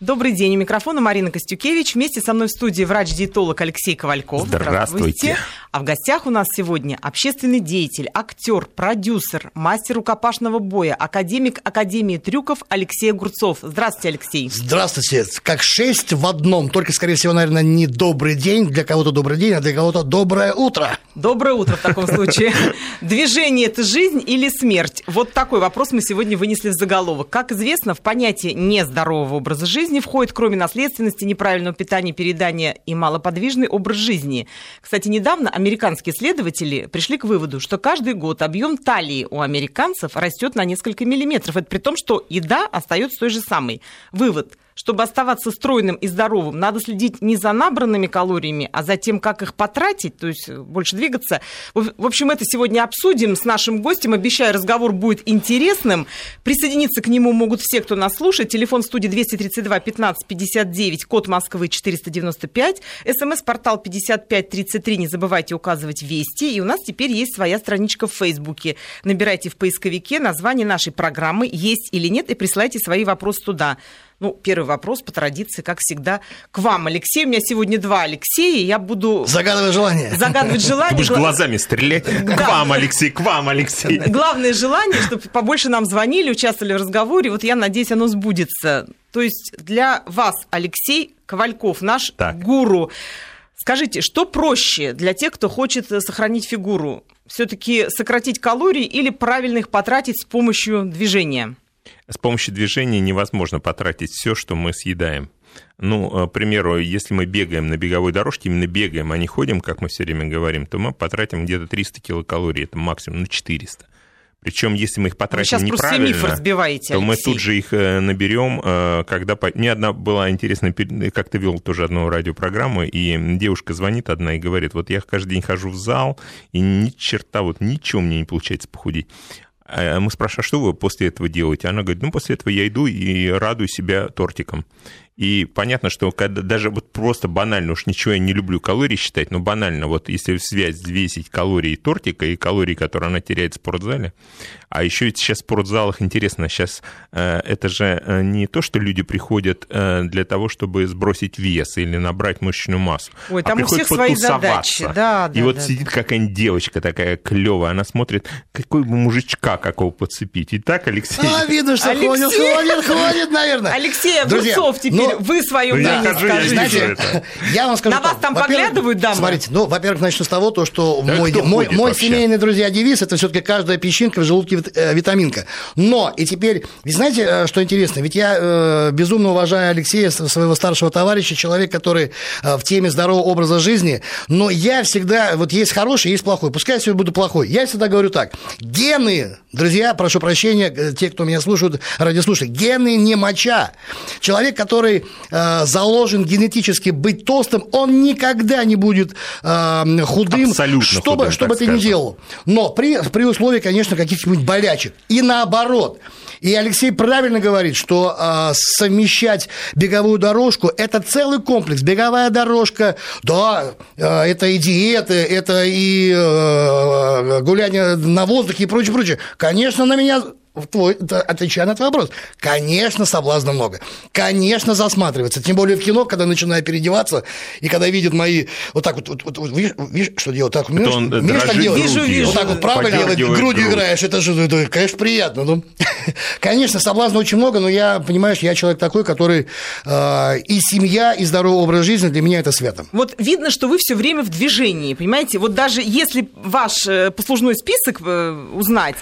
Добрый день. У микрофона Марина Костюкевич. Вместе со мной в студии врач-диетолог Алексей Ковальков. Здравствуйте. Здравствуйте. А в гостях у нас сегодня общественный деятель, актер, продюсер, мастер рукопашного боя, академик Академии трюков Алексей Огурцов. Здравствуйте, Алексей. Здравствуйте. Как шесть в одном. Только, скорее всего, наверное, не добрый день. Для кого-то добрый день, а для кого-то доброе утро. Доброе утро в таком случае. Движение – это жизнь или смерть? Вот такой вопрос мы сегодня вынесли в заголовок. Как известно, в понятие нездорового образа жизни жизни входит, кроме наследственности, неправильного питания, переедания и малоподвижный образ жизни. Кстати, недавно американские исследователи пришли к выводу, что каждый год объем талии у американцев растет на несколько миллиметров. Это при том, что еда остается той же самой. Вывод – чтобы оставаться стройным и здоровым, надо следить не за набранными калориями, а за тем, как их потратить, то есть больше двигаться. В общем, это сегодня обсудим с нашим гостем. Обещаю, разговор будет интересным. Присоединиться к нему могут все, кто нас слушает. Телефон студии 232 15 59, код Москвы 495, смс-портал 5533, не забывайте указывать «Вести». И у нас теперь есть своя страничка в Фейсбуке. Набирайте в поисковике название нашей программы «Есть или нет» и присылайте свои вопросы туда. Ну, первый вопрос по традиции, как всегда, к вам, Алексей. У меня сегодня два Алексея, я буду... Загадывать желание. Загадывать желание. Ты будешь глазами стрелять. К вам, Алексей, к вам, Алексей. Главное желание, чтобы побольше нам звонили, участвовали в разговоре. Вот я надеюсь, оно сбудется. То есть для вас, Алексей Ковальков, наш так. гуру, скажите, что проще для тех, кто хочет сохранить фигуру? Все-таки сократить калории или правильно их потратить с помощью движения? С помощью движения невозможно потратить все, что мы съедаем. Ну, э, к примеру, если мы бегаем на беговой дорожке, именно бегаем, а не ходим, как мы все время говорим, то мы потратим где-то 300 килокалорий, это максимум, ну, 400. Причем, если мы их потратим неправильно, разбиваете, то мы тут же их э, наберем, э, когда... Мне одна была интересная, как ты вел тоже одну радиопрограмму, и девушка звонит одна и говорит, вот я каждый день хожу в зал, и ни черта, вот ничего мне не получается похудеть. А мы спрашиваем, а что вы после этого делаете? Она говорит, ну, после этого я иду и радую себя тортиком. И понятно, что когда даже вот просто банально, уж ничего я не люблю калории считать, но банально, вот если связь взвесить калории тортика и калории, которые она теряет в спортзале, а еще ведь сейчас в спортзалах интересно, сейчас э, это же э, не то, что люди приходят э, для того, чтобы сбросить вес или набрать мышечную массу, Ой, а там у всех свои задачи. Да, да, и вот да, сидит да. какая-нибудь девочка такая клевая, она смотрит, какой бы мужичка какого подцепить. И так, Алексей... А, видно, что Алексей... ходит, ходит, ходит, наверное. Алексей Огурцов теперь ну, вы свое ну, мнение я скажите. Я вам скажу На вас там поглядывают дамы? Смотрите, ну, во-первых, начну с того, то, что да мой, мой, мой семейный, друзья, девиз, это все таки каждая песчинка в желудке э, витаминка. Но, и теперь, ведь знаете, э, что интересно? Ведь я э, безумно уважаю Алексея, своего старшего товарища, человек, который э, в теме здорового образа жизни, но я всегда, вот есть хороший, есть плохой. Пускай я сегодня буду плохой. Я всегда говорю так, гены, друзья, прошу прощения, те, кто меня слушают, радиослушатели, гены не моча. Человек, который э, заложен генетически быть толстым, он никогда не будет э, худым, Абсолютно чтобы, худым, чтобы ты не делал. Но при, при условии, конечно, каких-нибудь болячек. И наоборот. И Алексей правильно говорит, что э, совмещать беговую дорожку – это целый комплекс. Беговая дорожка, да, э, это и диеты, это и э, гуляние на воздухе и прочее, прочее. Конечно, на меня твой, отвечая на твой вопрос, конечно, соблазна много. Конечно, засматривается. Тем более в кино, когда начинаю переодеваться, и когда видят мои... Вот так вот, вот, вот, вот видишь, видишь, что делать? Так, умеешь, он умеешь так делать? Вижу, вижу. Вот так вот правда делать, грудью играешь, это же, это, конечно, приятно. Ну. Конечно, соблазна очень много, но я, понимаешь, я человек такой, который э, и семья, и здоровый образ жизни для меня это свято. Вот видно, что вы все время в движении, понимаете? Вот даже если ваш э, послужной список э, узнать,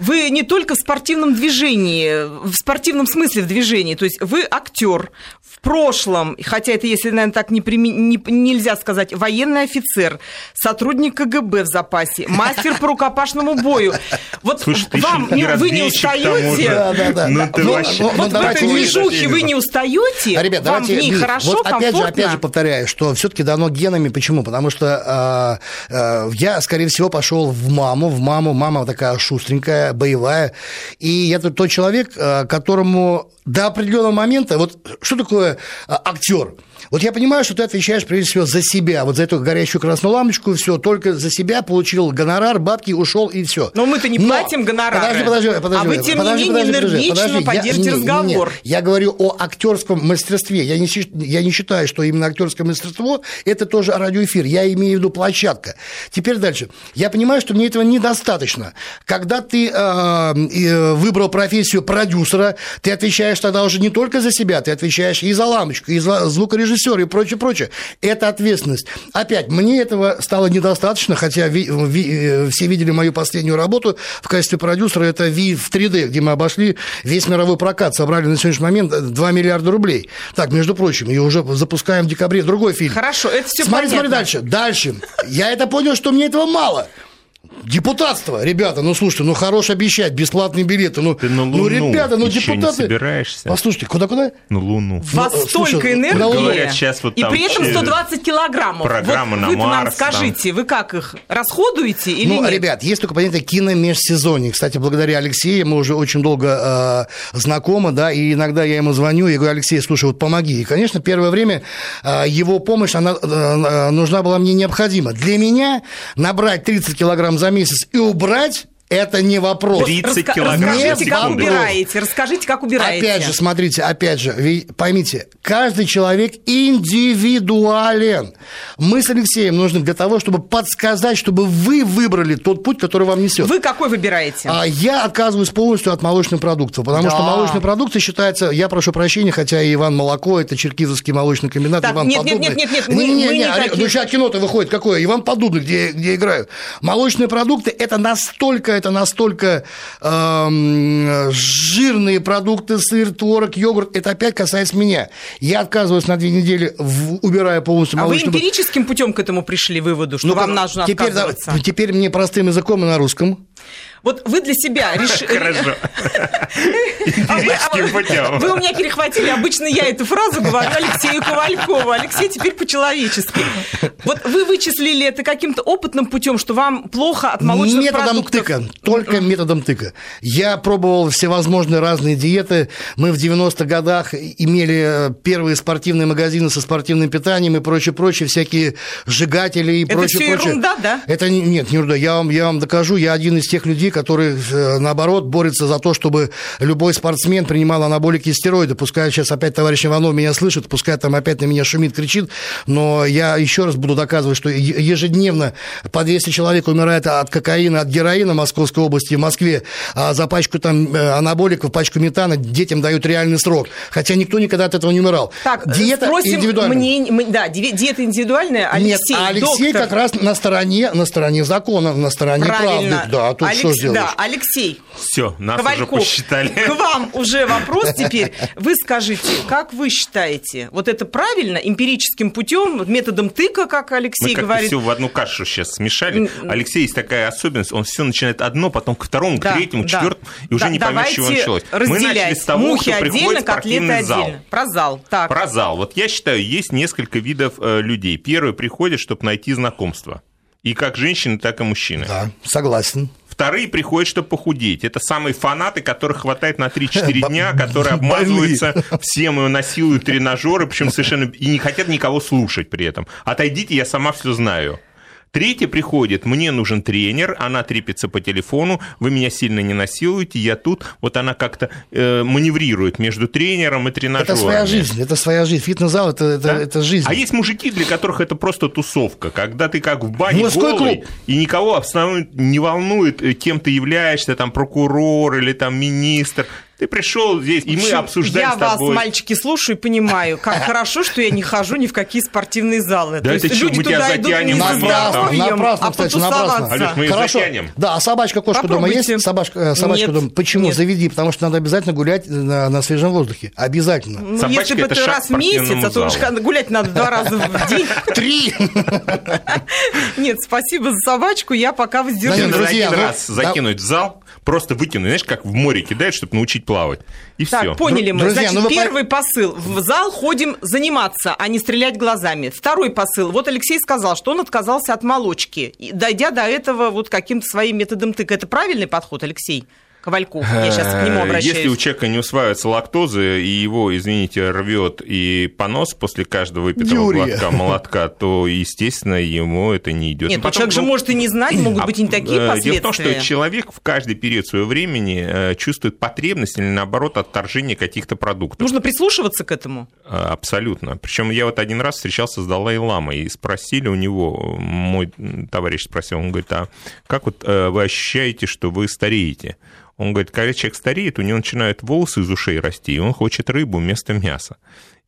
вы не только спортсмен, спортивном движении, в спортивном смысле в движении. То есть вы актер в прошлом, хотя это, если, наверное, так не, прими, не нельзя сказать, военный офицер, сотрудник КГБ в запасе, мастер по рукопашному бою. Вот Слушай, вам не, вы не устаете? Да, да, да. Ну, ну, вообще... Вот ну, в этой движухе вы не устаете? А, ребят, вам давайте, в ней хорошо, вот опять комфортно? же, опять же повторяю, что все-таки дано генами. Почему? Потому что э, э, я, скорее всего, пошел в маму, в маму, мама такая шустренькая, боевая, и я тот человек, э, которому до определенного момента, вот что такое а, актер. Вот я понимаю, что ты отвечаешь прежде всего за себя, вот за эту горящую красную лампочку, все, только за себя получил гонорар, бабки, ушел и все. Но мы-то не Но... платим гонорар. Подожди, подожди, подожди. А вы, тем подожди, не менее, подожди, энергично поддержите разговор. Нет, нет, я говорю о актерском мастерстве. Я не, я не считаю, что именно актерское мастерство это тоже радиоэфир. Я имею в виду площадка. Теперь дальше. Я понимаю, что мне этого недостаточно. Когда ты э, выбрал профессию продюсера, ты отвечаешь тогда уже не только за себя, ты отвечаешь и за лампочку, и за звукорежиссера режиссер и прочее, прочее. Это ответственность. Опять, мне этого стало недостаточно, хотя ви, ви, э, все видели мою последнюю работу в качестве продюсера, это Ви в 3D, где мы обошли весь мировой прокат, собрали на сегодняшний момент 2 миллиарда рублей. Так, между прочим, и уже запускаем в декабре другой фильм. Хорошо, это все Смотри, понятно. смотри дальше. Дальше. Я это понял, что мне этого мало. Депутатство, ребята, ну слушайте, ну хорош обещать бесплатные билеты, ну, Ты на Луну ну ребята, ну депутаты. Не собираешься? Послушайте, куда куда? На Луну. Во ну, столько энергии. Говорят, сейчас вот и при этом 120 килограммов. Программа вот на вы Марс. нам скажите, там. вы как их расходуете или ну, нет? ребят, есть только понятие киномежсезонье. Кстати, благодаря Алексею мы уже очень долго э, знакомы, да, и иногда я ему звоню и говорю, Алексей, слушай, вот помоги. И, конечно, первое время э, его помощь, она э, э нужна была мне необходима. Для меня набрать 30 килограмм за месяц и убрать это не вопрос. 30 Раска- килограмм. Расскажите, как убираете. Расскажите, как убираете. Опять же, смотрите, опять же, поймите, каждый человек индивидуален. Мы с Алексеем нужны для того, чтобы подсказать, чтобы вы выбрали тот путь, который вам несет. Вы какой выбираете? А я отказываюсь полностью от молочных продуктов, потому да. что молочные продукты считаются, я прошу прощения, хотя и Иван Молоко, это Черкизовский молочный комбинат, так, Иван нет, Подобный. Нет, нет, нет, нет, мы, не, не, мы не, такие... Ну, сейчас кино-то выходит какое? Иван Подобный, где, где играют. Молочные продукты – это настолько это настолько э, жирные продукты, сыр, творог, йогурт, это опять касается меня. Я отказываюсь на две недели, в, убирая полностью молочный... А вы эмпирическим путем к этому пришли выводу, что ну, вам нужно теперь, отказываться? Да, теперь мне простым языком и на русском. Вот вы для себя решили... Хорошо. А вы у меня перехватили. Обычно я эту фразу говорю Алексею Ковалькову. Алексей теперь по-человечески. Вот вы вычислили это каким-то опытным путем, что вам плохо от молочных методом продуктов? тыка. Только методом тыка. Я пробовал всевозможные разные диеты. Мы в 90-х годах имели первые спортивные магазины со спортивным питанием и прочее, прочее, всякие сжигатели и прочее, прочее. Это все ерунда, да? Это нет, не ерунда. Я вам, я вам докажу. Я один из тех людей, который, э, наоборот, борется за то, чтобы любой спортсмен принимал анаболики и стероиды. Пускай сейчас опять товарищ Иванов меня слышит, пускай там опять на меня шумит, кричит, но я еще раз буду доказывать, что ежедневно по 200 человек умирает от кокаина, от героина в Московской области, в Москве, а за пачку там э, анаболиков, пачку метана детям дают реальный срок. Хотя никто никогда от этого не умирал. Так, диета индивидуальная. Мне, да, диета индивидуальная. Алексей, Нет, а Алексей доктор... как раз на стороне, на стороне закона, на стороне Правильно. правды. Да, тут Алекс... что сделаешь? Да, Алексей. Все, нас Ковальков, уже посчитали. К вам уже вопрос теперь. Вы скажите, как вы считаете, вот это правильно, эмпирическим путем, методом тыка, как Алексей Мы говорит? все в одну кашу сейчас смешали. Алексей есть такая особенность, он все начинает одно, потом к второму, да, к третьему, да. четвертому, и уже да, не поймешь, чего началось. Мы начали с того, Мухи что отдельно, котлеты зал. отдельно. Про зал. Так. Про зал. Вот я считаю, есть несколько видов э, людей. Первый приходит, чтобы найти знакомство. И как женщины, так и мужчины. Да, согласен. Вторые приходят, чтобы похудеть. Это самые фанаты, которых хватает на 3-4 дня, которые обмазываются всем и насилуют тренажеры, причем совершенно и не хотят никого слушать при этом. Отойдите, я сама все знаю. Третий приходит, мне нужен тренер, она трепится по телефону, вы меня сильно не насилуете, я тут. Вот она как-то э, маневрирует между тренером и тренажером. Это своя жизнь, это своя жизнь. Фитнес-зал это, это, да? это жизнь. А есть мужики, для которых это просто тусовка, когда ты как в бане Мужской голый, клуб. и никого абсолютно не волнует, э, кем ты являешься, там прокурор или там министр. Ты пришел здесь, и мы обсуждаем Я с тобой. вас, мальчики, слушаю и понимаю, как хорошо, что я не хожу ни в какие спортивные залы. Да это что, мы тебя затянем напрасно, напрасно, а кстати, напрасно. Алеш, мы Хорошо. затянем. Да, а собачка, кошка дома есть? Собачка, собачка дома. Почему? Заведи, потому что надо обязательно гулять на, на свежем воздухе. Обязательно. Ну, если бы это раз в месяц, а то уж гулять надо два раза в день. Три! Нет, спасибо за собачку, я пока воздержусь. Друзья, один раз закинуть в зал, просто выкинуть, знаешь, как в море кидают, чтобы научить плавать. И так, все. поняли мы. Друзья, Значит, ну первый по... посыл. В зал ходим заниматься, а не стрелять глазами. Второй посыл. Вот Алексей сказал, что он отказался от молочки, дойдя до этого вот каким-то своим методом тыка. Это правильный подход, Алексей? Ковальку? Я сейчас к нему обращаюсь. Если у человека не усваивается лактоза, и его, извините, рвет и понос после каждого выпитого Диурия. глотка молотка, то, естественно, ему это не идет. Нет, ну, человек же может и не знать, могут А, быть и не такие э, последствия. Дело в том, что человек в каждый период своего времени э, чувствует потребность или, наоборот, отторжение каких-то продуктов. Нужно прислушиваться к этому. Абсолютно. Причем я вот один раз встречался с Далай-Ламой и спросили у него, мой товарищ спросил, он говорит, а как вот э, вы ощущаете, что вы стареете? Он говорит, когда человек стареет, у него начинают волосы из ушей расти, и он хочет рыбу вместо мяса.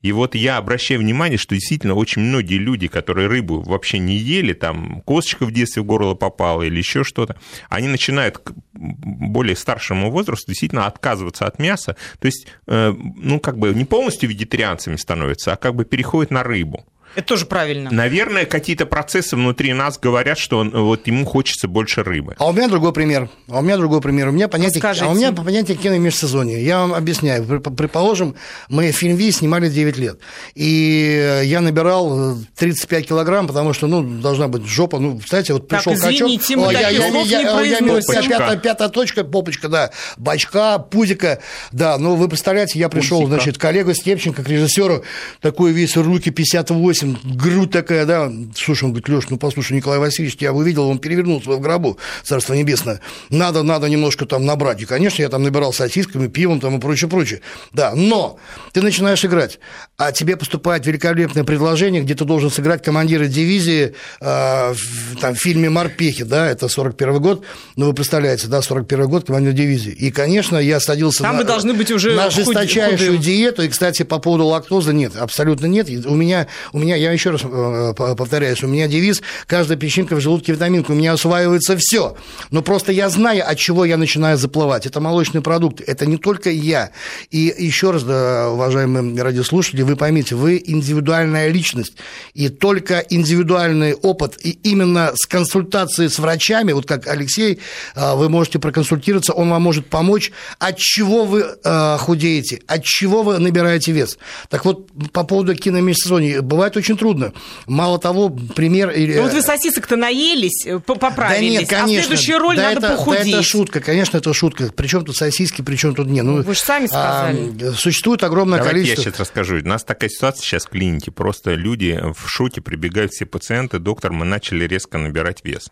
И вот я обращаю внимание, что действительно очень многие люди, которые рыбу вообще не ели, там косточка в детстве в горло попала или еще что-то, они начинают к более старшему возрасту действительно отказываться от мяса. То есть, э, ну, как бы не полностью вегетарианцами становятся, а как бы переходят на рыбу. Это тоже правильно. Наверное, какие-то процессы внутри нас говорят, что он, вот ему хочется больше рыбы. А у меня другой пример. А у меня другой пример. У меня понятие, Расскажите. а у меня понятие киномежсезонья. Я вам объясняю. Предположим, мы фильм «Ви» снимали 9 лет. И я набирал э, 35 килограмм, потому что, ну, должна быть жопа. Ну, кстати, вот Так, пришел извините, качок. мы Ой, таких слов не я- я- Пятая, пятая точка, попочка, да. Бачка, пузика. Да, ну, вы представляете, я пришел, Пузика. значит, коллега Степченко к режиссеру, такой весь руки 58, грудь такая, да. Слушай, он говорит, Леш, ну послушай, Николай Васильевич, я увидел, он перевернулся в гробу, царство небесное. Надо, надо немножко там набрать. И, конечно, я там набирал сосисками, пивом там и прочее, прочее. Да, но ты начинаешь играть, а тебе поступает великолепное предложение, где ты должен сыграть командира дивизии э, в, там, в фильме «Морпехи», да, это 41 год, ну, вы представляете, да, 41 год, командир дивизии. И, конечно, я садился Там на, вы должны быть уже на худ- жесточайшую худым. диету. И, кстати, по поводу лактозы нет, абсолютно нет. У меня, у меня, я еще раз э, по- повторяюсь, у меня девиз «Каждая песчинка в желудке витаминка». У меня усваивается все. Но просто я знаю, от чего я начинаю заплывать. Это молочные продукты. Это не только я. И еще раз, да, уважаемые радиослушатели, вы поймите, вы индивидуальная личность. И только индивидуальный опыт, и именно с консультацией с врачами, вот как Алексей, э, вы можете проконсультироваться, он вам может помочь, от чего вы э, худеете, от чего вы набираете вес. Так вот, по поводу киномежсезонья, бывает очень трудно. Мало того, пример... или- Ну, вот вы сосисок-то наелись, э, поправились, да нет, конечно. а следующая роль Да надо это, похудеть. Да это шутка, конечно, это шутка. Причем тут сосиски, причем тут нет. Ну, Вы же сами сказали. а, существует огромное Давайте количество... я сейчас расскажу. У нас такая ситуация сейчас в клинике. Просто люди в шоке, прибегают все пациенты. Доктор, мы начали резко набирать вес.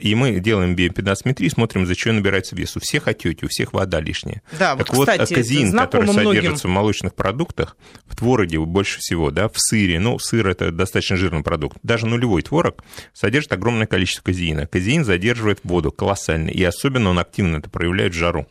И мы делаем биопедосметрию, смотрим, за что набирается вес. У всех отеки, у всех вода лишняя. Да, так вот, вот, кстати, казеин, это который многим. содержится в молочных продуктах, в твороге больше всего, да, в сыре, ну, сыр это достаточно жирный продукт, даже нулевой творог содержит огромное количество казеина. Казеин задерживает воду колоссально, и особенно он активно это проявляет в жару.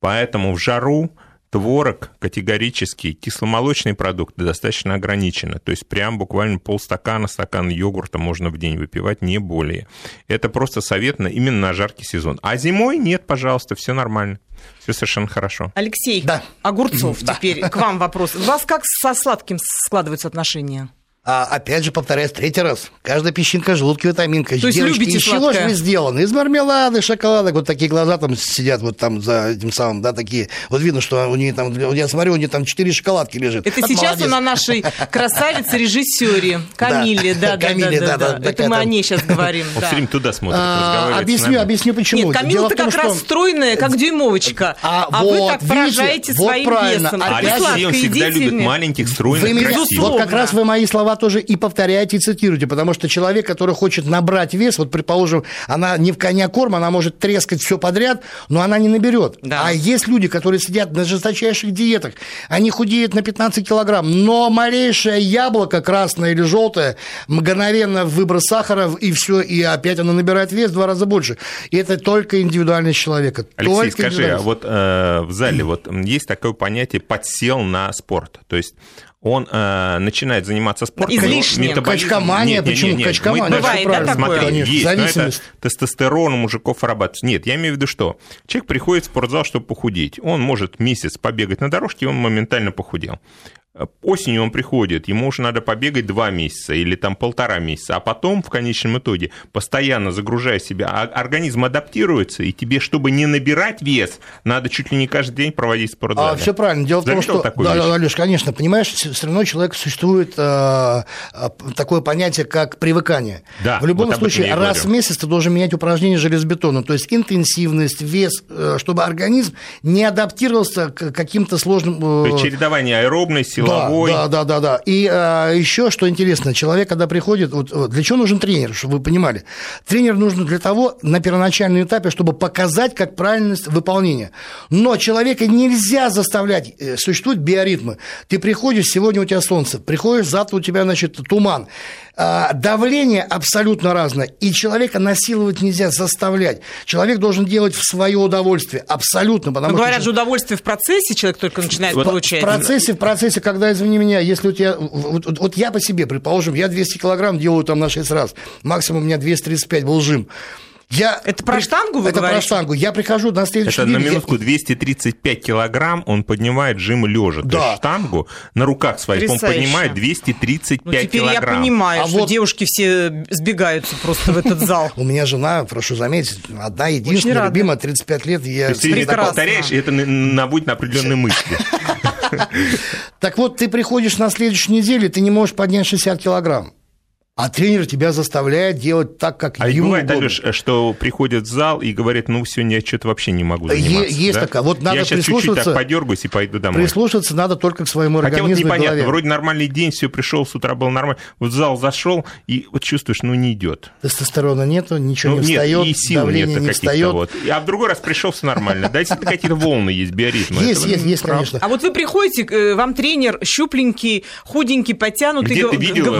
Поэтому в жару творог категорически, кисломолочные продукты достаточно ограничены. То есть прям буквально полстакана, стакан йогурта можно в день выпивать, не более. Это просто совет на, именно на жаркий сезон. А зимой нет, пожалуйста, все нормально. Все совершенно хорошо. Алексей, Да. Огурцов, теперь к вам вопрос. У вас как со сладким складываются отношения? А, опять же, повторяюсь, третий раз. Каждая песчинка в желудке витаминка. То есть Девочки, любите из чего же вы сделаны? Из мармелада, шоколада. Вот такие глаза там сидят вот там за этим самым, да, такие. Вот видно, что у нее там, я смотрю, у нее там четыре шоколадки лежит. Это Вот сейчас молодец. он о нашей красавице-режиссере Камиле. Да, да, Камиле, да, да, да, да. да, Это мы о ней сейчас говорим. Он да. все время туда смотрит, А, объясню, объясню, почему. Нет, Камила-то как раз стройная, как дюймовочка. А, А, вы вот, так поражаете своим правильно. весом. А он всегда любит маленьких, стройных, красивых. вот как раз вы мои слова тоже и повторяете, и цитируете, потому что человек, который хочет набрать вес, вот, предположим, она не в коня корм, она может трескать все подряд, но она не наберет. Да. А есть люди, которые сидят на жесточайших диетах, они худеют на 15 килограмм, но малейшее яблоко, красное или желтое, мгновенно выброс сахара, и все, и опять оно набирает вес в два раза больше. И это только индивидуальность человека. Алексей, только скажи, а вот э, в зале вот есть такое понятие подсел на спорт, то есть он э, начинает заниматься спортом. но Излишне. метаболизм- Качкомания, Нет, нет, почему? нет, нет, Качкомания, мы Бывает, да, правильно. такое? Смотри, есть, но это зависимость. тестостерон у мужиков вырабатывается. Нет, я имею в виду, что человек приходит в спортзал, чтобы похудеть. Он может месяц побегать на дорожке, и он моментально похудел. Осенью он приходит, ему уже надо побегать два месяца или там полтора месяца, а потом в конечном итоге, постоянно загружая себя, а организм адаптируется, и тебе, чтобы не набирать вес, надо чуть ли не каждый день проводить в спортзале. А, все правильно. Дело Заметил в том, что, да, вещь? Алеш, конечно, понимаешь, все равно человек существует э, такое понятие, как привыкание. Да, в любом вот случае, раз говорю. в месяц ты должен менять упражнения железобетона, то есть интенсивность, вес, э, чтобы организм не адаптировался к каким-то сложным... Э... Чередование аэробности, силовой. Да, да, да, да. И а, еще, что интересно, человек, когда приходит, вот, для чего нужен тренер, чтобы вы понимали? Тренер нужен для того, на первоначальном этапе, чтобы показать, как правильность выполнения. Но человека нельзя заставлять, э, существуют биоритмы. Ты приходишь, сегодня у тебя солнце, приходишь, завтра у тебя, значит, туман. А, давление абсолютно разное, и человека насиловать нельзя, заставлять. Человек должен делать в свое удовольствие, абсолютно. Потому Но что... говорят же, удовольствие в процессе человек только начинает вот получать. В процессе, в процессе, когда, извини меня, если у тебя... Вот, вот я по себе, предположим, я 200 килограмм делаю там на 6 раз, максимум у меня 235 был жим. Я это про штангу вы Это говорите? про штангу. Я прихожу на следующий Это на минутку 235 килограмм он поднимает жим лежа. Да. То есть штангу на руках своих он поднимает 235 ну, теперь килограмм. я понимаю, а что вот... девушки все сбегаются просто в этот зал. У меня жена, прошу заметить, одна единственная, любимая, 35 лет. Я... То есть ты повторяешь, и это наводит на определенные мысли. Так вот, ты приходишь на следующей неделе, ты не можешь поднять 60 килограмм а тренер тебя заставляет делать так, как а ему бывает, угодно. Алеш, что приходит в зал и говорит, ну, сегодня я что-то вообще не могу заниматься. Есть да? такая. Вот надо я сейчас чуть-чуть так подергаюсь и пойду домой. Прислушаться надо только к своему организму Хотя вот непонятно, голове. вроде нормальный день, все пришел, с утра был нормально, вот в зал зашел, и вот чувствуешь, ну, не идет. Тестостерона нету, ничего ну, не нет, встает, и сил давление нет не встает. Вот. А в другой раз пришел, все нормально. Да, действительно, какие-то волны есть, биоритмы. Есть, есть, есть, конечно. А вот вы приходите, э, вам тренер щупленький, худенький, потянутый. Где ты видел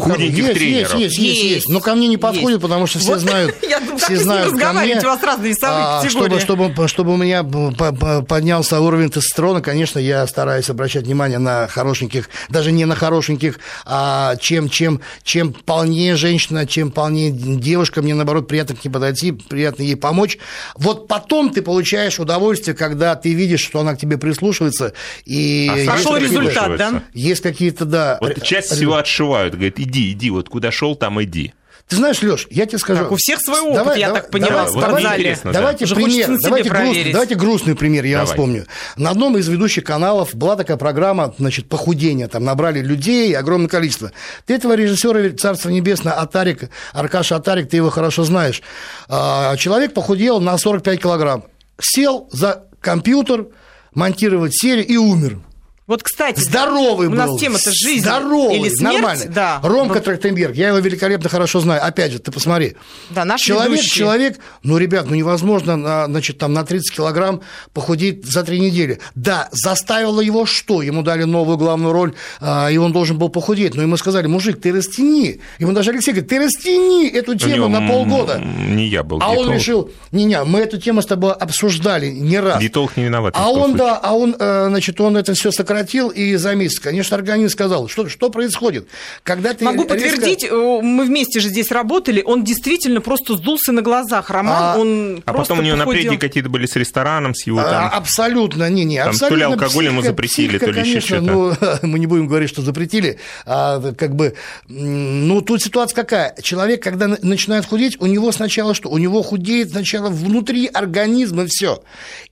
щупленьких, худеньких тренеров? есть, есть, есть, есть. Но ко мне не подходит, потому что все знают, все знают ко мне. у вас разные весовые а, чтобы, чтобы, чтобы у меня поднялся уровень тестостерона, конечно, я стараюсь обращать внимание на хорошеньких, даже не на хорошеньких, а чем, чем, чем полнее женщина, чем полнее девушка, мне, наоборот, приятно к ней подойти, приятно ей помочь. Вот потом ты получаешь удовольствие, когда ты видишь, что она к тебе прислушивается. И а пошел результат, да? Есть какие-то, да. Вот часть всего отшивают, говорит, иди, иди, вот куда шел, там иди. Ты знаешь, Леш, я тебе скажу. Так, у всех свой опыт, давай, я давай, так поняла, давай, спортзале. Давайте, давайте пример, давайте, груст, давайте грустный пример, я давай. вспомню. На одном из ведущих каналов была такая программа, значит, похудения, там набрали людей, огромное количество. Ты этого режиссера Царства Небесное, Атарик, Аркаша Атарик, ты его хорошо знаешь. А, человек похудел на 45 килограмм. Сел за компьютер, монтировать серию и умер. Вот, кстати, здоровый у был. нас тема-то жизнь здоровый, или смерть. Нормально. Да. Ромка вот. Трахтенберг, я его великолепно хорошо знаю. Опять же, ты посмотри. Да, наш человек, ведущий. человек, ну, ребят, ну невозможно, на, значит, там на 30 килограмм похудеть за три недели. Да, заставило его что? Ему дали новую главную роль, а, и он должен был похудеть. Но ему сказали, мужик, ты растяни. Ему даже Алексей говорит, ты растяни эту тему на полгода. Не я был. А диетолог. он решил, не, не, мы эту тему с тобой обсуждали не раз. Диетолог не виноват. А он, случае. да, а он, э, значит, он это все сократил и за месяц. Конечно, организм сказал, что, что происходит. Когда ты Могу резко... подтвердить, э, мы вместе же здесь работали, он действительно просто сдулся на глазах. Роман, а, он А потом у него похудел. напряги какие-то были с рестораном, с его там... А, абсолютно, не, не, там, абсолютно. То ли алкоголь психика, ему запретили, психика, то ли конечно, еще что-то. Ну, мы не будем говорить, что запретили. А, как бы, ну, тут ситуация какая? Человек, когда начинает худеть, у него сначала что? У него худеет сначала внутри организма все.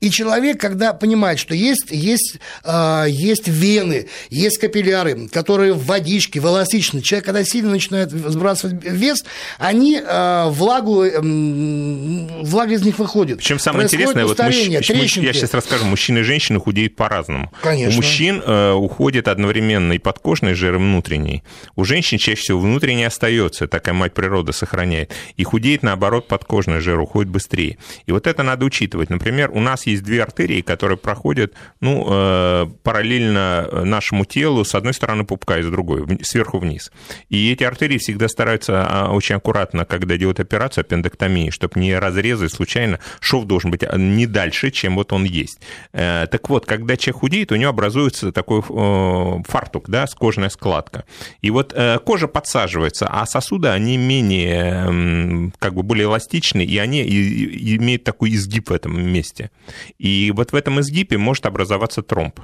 И человек, когда понимает, что есть, есть, а, есть вены, есть капилляры, которые в водичке, в эластичной. Человек, когда сильно начинает сбрасывать вес, они э, влагу, э, влага из них выходит. Причем самое интересное, вот мужч... я сейчас расскажу, мужчины и женщины худеют по-разному. Конечно. У мужчин э, уходит одновременно и подкожный жир, и внутренний. У женщин чаще всего внутренний остается, такая мать природа сохраняет. И худеет, наоборот, подкожный жир уходит быстрее. И вот это надо учитывать. Например, у нас есть две артерии, которые проходят ну, э, параллельно нашему телу, с одной стороны пупка и с другой, сверху вниз. И эти артерии всегда стараются а, очень аккуратно, когда делают операцию аппендэктомии, чтобы не разрезать случайно, шов должен быть а, не дальше, чем вот он есть. Э, так вот, когда человек худеет, у него образуется такой фартук, да, с кожная складка. И вот э, кожа подсаживается, а сосуды, они менее, как бы более эластичны, и они имеют такой изгиб в этом месте. И вот в этом изгибе может образоваться тромб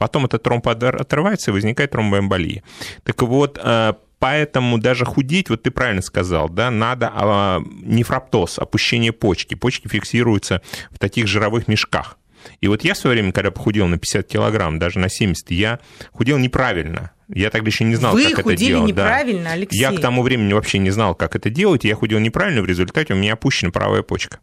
Потом этот тромб отрывается, и возникает тромбоэмболия. Так вот, э, Поэтому даже худеть, вот ты правильно сказал, да, надо а, нефроптоз, опущение почки. Почки фиксируются в таких жировых мешках. И вот я в свое время, когда похудел на 50 килограмм, даже на 70, я худел неправильно. Я тогда еще не знал, Вы как это делать. неправильно, да. Алексей. Я к тому времени вообще не знал, как это делать. Я худел неправильно, в результате у меня опущена правая почка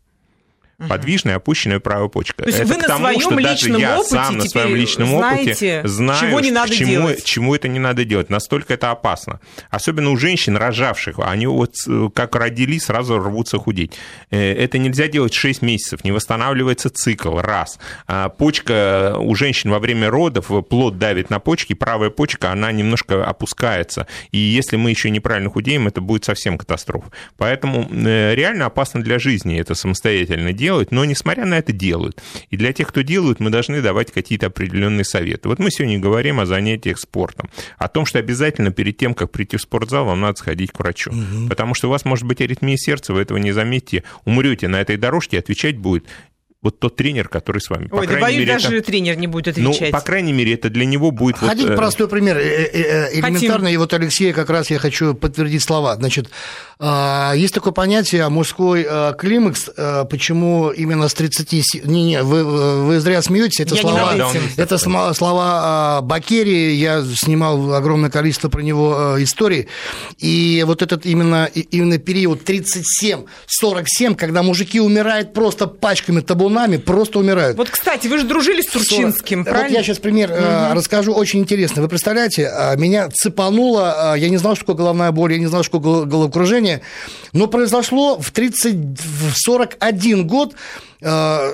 подвижная, опущенная правая почка. То есть это вы к тому, на своем даже я сам на своем личном знаете, опыте знаю, чего не надо чему, делать. чему это не надо делать. Настолько это опасно. Особенно у женщин, рожавших, они вот как родили, сразу рвутся худеть. Э, это нельзя делать 6 месяцев, не восстанавливается цикл, раз. А почка у женщин во время родов, плод давит на почки, правая почка, она немножко опускается. И если мы еще неправильно худеем, это будет совсем катастрофа. Поэтому э, реально опасно для жизни это самостоятельно делать делать, но, несмотря на это, делают. И для тех, кто делают, мы должны давать какие-то определенные советы. Вот мы сегодня говорим о занятиях спортом, о том, что обязательно перед тем, как прийти в спортзал, вам надо сходить к врачу. Угу. Потому что у вас может быть аритмия сердца, вы этого не заметите, умрете на этой дорожке, отвечать будет вот тот тренер, который с вами. Ой, по да боюсь, мере, даже это... тренер не будет ну, отвечать. Ну, по крайней мере, это для него будет... Хотите вот, простой пример, э, э, элементарный, Хотим. и вот Алексея как раз я хочу подтвердить слова. Значит, а, есть такое понятие мужской а, климакс, а, почему именно с 30... Не, не, вы, вы зря смеетесь, это я слова, это слова Бакерии, я снимал огромное количество про него историй, и вот этот именно, именно период 37-47, когда мужики умирают просто пачками табунами, просто умирают. Вот, кстати, вы же дружили с Турчинским, 40... правильно? Вот я сейчас пример угу. расскажу, очень интересно. Вы представляете, меня цепануло, я не знал, что такое головная боль, я не знал, что такое головокружение. Но произошло в 30, в 41 год э,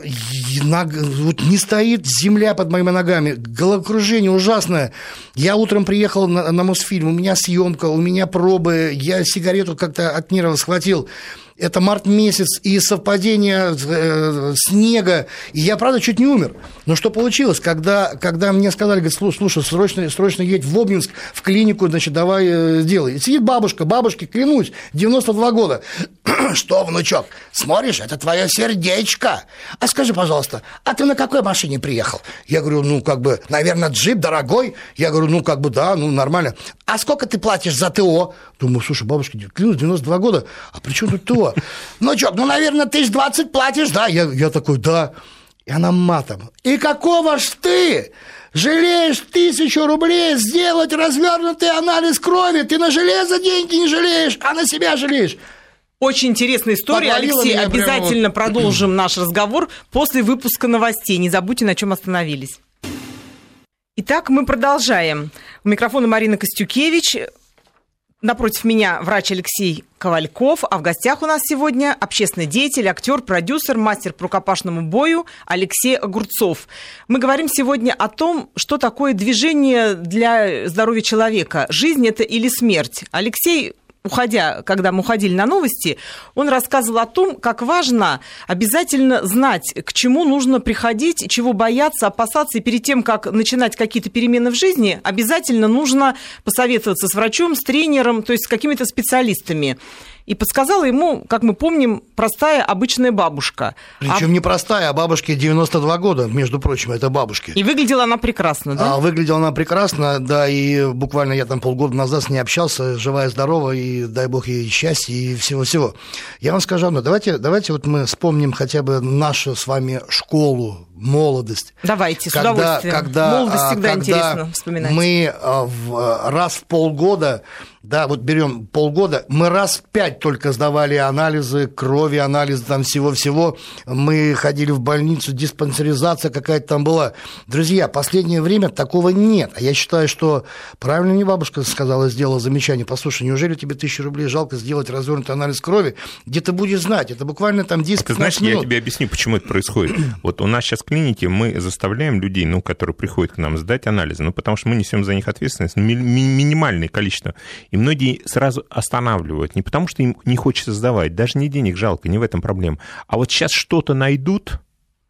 вот не стоит земля под моими ногами, головокружение ужасное. Я утром приехал на, на Мосфильм, у меня съемка, у меня пробы, я сигарету как-то от нерва схватил это март месяц, и совпадение э, снега, и я, правда, чуть не умер. Но что получилось, когда, когда мне сказали, говорит, слушай, срочно, срочно едь в Обнинск, в клинику, значит, давай э, делай. И сидит бабушка, бабушке, клянусь, 92 года. что, внучок, смотришь, это твое сердечко. А скажи, пожалуйста, а ты на какой машине приехал? Я говорю, ну, как бы, наверное, джип дорогой. Я говорю, ну, как бы, да, ну, нормально. А сколько ты платишь за ТО? Думаю, слушай, бабушка, клянусь, 92 года, а при чем тут ТО? Ну, чё, ну, наверное, тысяч двадцать платишь, да? Я, я такой, да. И она матом. И какого ж ты? Жалеешь тысячу рублей сделать развернутый анализ крови. Ты на железо деньги не жалеешь, а на себя жалеешь. Очень интересная история, Подвалила Алексей. Обязательно прямо... продолжим наш разговор после выпуска новостей. Не забудьте, на чем остановились. Итак, мы продолжаем. У микрофона Марина Костюкевич. Напротив меня врач Алексей Ковальков, а в гостях у нас сегодня общественный деятель, актер, продюсер, мастер по рукопашному бою Алексей Огурцов. Мы говорим сегодня о том, что такое движение для здоровья человека. Жизнь это или смерть? Алексей уходя, когда мы уходили на новости, он рассказывал о том, как важно обязательно знать, к чему нужно приходить, чего бояться, опасаться. И перед тем, как начинать какие-то перемены в жизни, обязательно нужно посоветоваться с врачом, с тренером, то есть с какими-то специалистами и подсказала ему, как мы помним, простая обычная бабушка. Причем а... не простая, а бабушке 92 года, между прочим, это бабушки. И выглядела она прекрасно, да? А, выглядела она прекрасно, да, и буквально я там полгода назад с ней общался, живая, здорова, и дай бог ей счастья и всего-всего. Я вам скажу одно, давайте, давайте вот мы вспомним хотя бы нашу с вами школу, молодость. Давайте, с когда, удовольствием. Когда, Молодость всегда когда интересно вспоминать. Мы а, раз в полгода да, вот берем полгода, мы раз в пять только сдавали анализы крови, анализы там всего-всего. Мы ходили в больницу, диспансеризация какая-то там была. Друзья, последнее время такого нет. А я считаю, что правильно мне бабушка сказала, сделала замечание. Послушай, неужели тебе тысячу рублей жалко сделать развернутый анализ крови, где ты будешь знать? Это буквально там 10 а Ты знаешь, минут. я тебе объясню, почему это происходит. Вот у нас сейчас в клинике мы заставляем людей, ну, которые приходят к нам, сдать анализы, ну, потому что мы несем за них ответственность, ми- минимальное количество. И многие сразу останавливают, не потому что им не хочется сдавать, даже не денег жалко, не в этом проблема. А вот сейчас что-то найдут,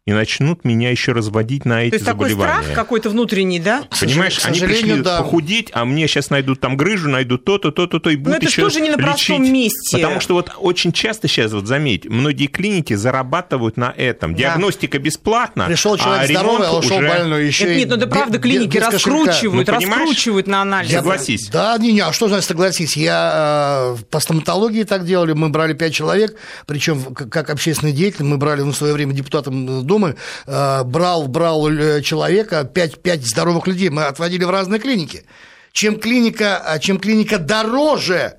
и начнут меня еще разводить на эти То есть заболевания. такой страх какой-то внутренний, да? Понимаешь, они пришли да. похудеть, а мне сейчас найдут там грыжу, найдут то-то, то-то, то и будут Но это еще тоже не на лечить. простом месте. Потому что вот очень часто сейчас, вот заметь, многие клиники зарабатывают на этом. Диагностика да. бесплатна, Пришел человек а здоровый, а ушел уже... больной еще Нет, нет, ну это правда клиники раскручивают, ну, раскручивают на анализ. Согласись. Да, не, не, а что значит согласись? Я э, по стоматологии так делали, мы брали пять человек, причем как общественный деятель, мы брали ну, в свое время депутатом Думы, э, брал, брал э, человека, 5, 5 здоровых людей мы отводили в разные клиники. Чем клиника, а, чем клиника дороже,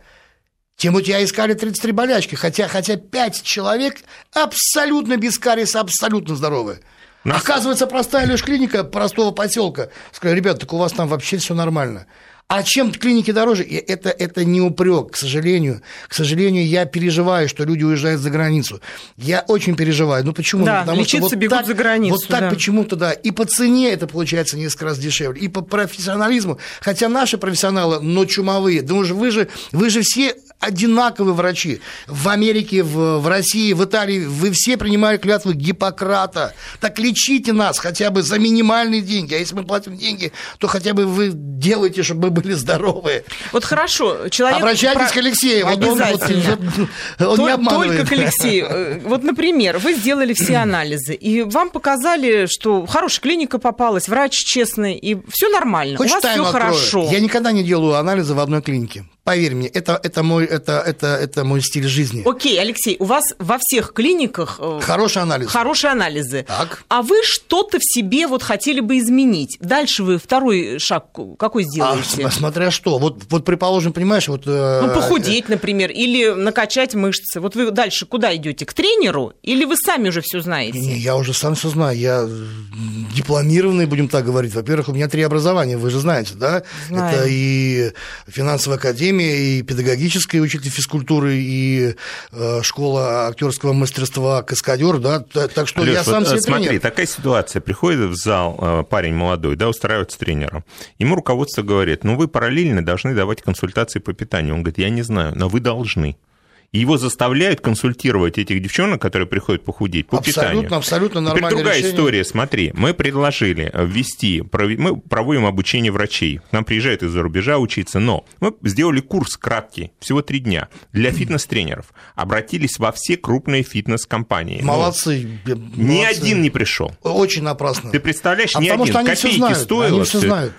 тем у тебя искали 33 болячки, хотя, хотя 5 человек абсолютно без кариеса, абсолютно здоровые. Нас... Оказывается, простая лишь клиника простого поселка. Сказали, ребят, так у вас там вообще все нормально. А чем клиники дороже? Это, это не упрек, к сожалению. К сожалению, я переживаю, что люди уезжают за границу. Я очень переживаю. Ну почему? Да, Потому лечиться что вот бегут так, за границу. Вот так да. почему-то, да. И по цене это получается несколько раз дешевле, и по профессионализму. Хотя наши профессионалы, но чумовые. Да же, вы же, вы же все одинаковые врачи. В Америке, в, в России, в Италии вы все принимали клятву Гиппократа. Так лечите нас хотя бы за минимальные деньги. А если мы платим деньги, то хотя бы вы делаете, чтобы мы были здоровые. Вот хорошо, человек... Обращайтесь про... к Алексею. Вот он, вот, он не обманывает. Только к Алексею. Э, вот, например, вы сделали все анализы, и вам показали, что хорошая клиника попалась, врач честный, и все нормально, Хоть у вас все хорошо. Я никогда не делаю анализы в одной клинике. Поверь мне, это, это, мой, это, это, это мой стиль жизни. Окей, Алексей, у вас во всех клиниках... Э, хорошие анализы. Хорошие анализы. Так. А вы что-то в себе вот хотели бы изменить. Дальше вы второй шаг какой сделаете? А, смотря что. Вот, вот предположим, понимаешь, вот... Э, ну, похудеть, например, или накачать мышцы. Вот вы дальше куда идете? К тренеру? Или вы сами уже все знаете? Не, я уже сам все знаю. Я дипломированный, будем так говорить. Во-первых, у меня три образования, вы же знаете, да? Знаю. Это и финансовая академия, академия, и педагогическая учитель физкультуры, и э, школа актерского мастерства каскадер, да, так что Леш, я сам вот, себе Смотри, тренер. такая ситуация, приходит в зал э, парень молодой, да, устраивается тренером, ему руководство говорит, ну вы параллельно должны давать консультации по питанию, он говорит, я не знаю, но вы должны. Его заставляют консультировать этих девчонок, которые приходят похудеть по абсолютно, питанию. Абсолютно, абсолютно нормально. Теперь другая решение. история, смотри, мы предложили ввести, мы проводим обучение врачей, к нам приезжают из-за рубежа учиться, но мы сделали курс краткий, всего три дня, для фитнес-тренеров. Обратились во все крупные фитнес-компании. Молодцы. Но ни один не пришел. Очень напрасно. Ты представляешь, а ни потому один. Что они Копейки все знают, стоило. Они все знают.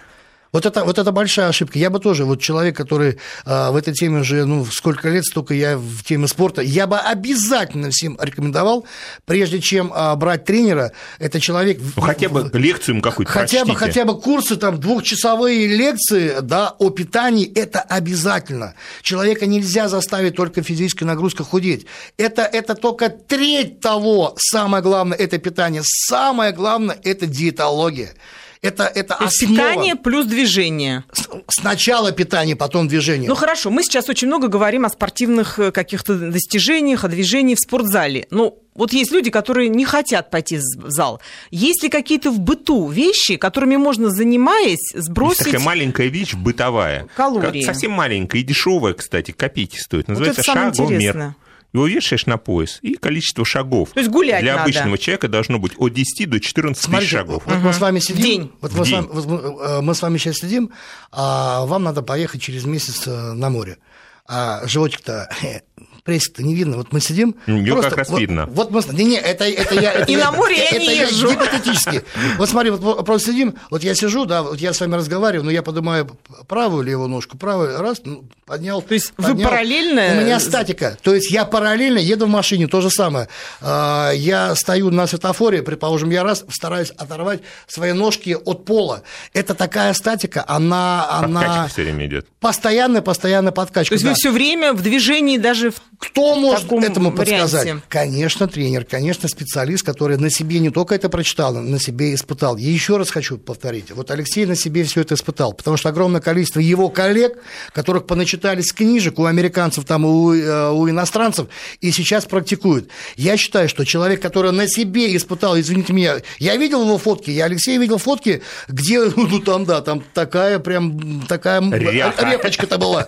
Вот это, вот это большая ошибка. Я бы тоже, вот человек, который а, в этой теме уже, ну, сколько лет, столько я в теме спорта, я бы обязательно всем рекомендовал, прежде чем а, брать тренера, это человек... Ну, хотя бы лекцию им какую-то хотя прочтите. бы, хотя бы курсы, там, двухчасовые лекции, да, о питании, это обязательно. Человека нельзя заставить только физической нагрузкой худеть. Это, это только треть того, самое главное, это питание. Самое главное, это диетология. Это, это То есть питание плюс движение. Сначала питание, потом движение. Ну хорошо, мы сейчас очень много говорим о спортивных э, каких-то достижениях, о движении в спортзале. Ну, вот есть люди, которые не хотят пойти в зал. Есть ли какие-то в быту вещи, которыми можно, занимаясь, сбросить... Есть такая маленькая вещь бытовая. Калории. Как, совсем маленькая и дешевая, кстати, копейки стоит. Называется вот это шагомер. Интересно. Его вешаешь на пояс, и количество шагов То есть гулять для надо. обычного человека должно быть от 10 до 14 Смотрите, тысяч шагов. Вот угу. мы с вами сидим, день. Вот мы, день. С вами, вот э, мы с вами сейчас сидим, а вам надо поехать через месяц э, на море. А животик-то прессик-то не видно. Вот мы сидим. Ее просто, как раз вот, видно. Вот мы, не, не, это, это я... Это, И на море я не езжу. гипотетически. Вот смотри, вот просто сидим, вот я сижу, да, вот я с вами разговариваю, но я поднимаю правую левую ножку, правую, раз, ну, поднял. То есть вы параллельно... У меня статика. То есть я параллельно еду в машине, то же самое. А, Я стою на светофоре, предположим, я раз стараюсь оторвать свои ножки от пола. Это такая статика, она... она Подкачка все время идет. Постоянная, постоянная подкачка. То есть да. вы все время в движении даже в Кто может этому варианте? подсказать? Конечно, тренер, конечно, специалист, который на себе не только это прочитал, но на себе испытал. Я еще раз хочу повторить. Вот Алексей на себе все это испытал, потому что огромное количество его коллег, которых поначитались книжек у американцев, там, у, э, у иностранцев, и сейчас практикуют. Я считаю, что человек, который на себе испытал, извините меня, я видел его фотки, я Алексей видел фотки, где, ну там, да, там такая прям, такая Ряха. репочка-то была.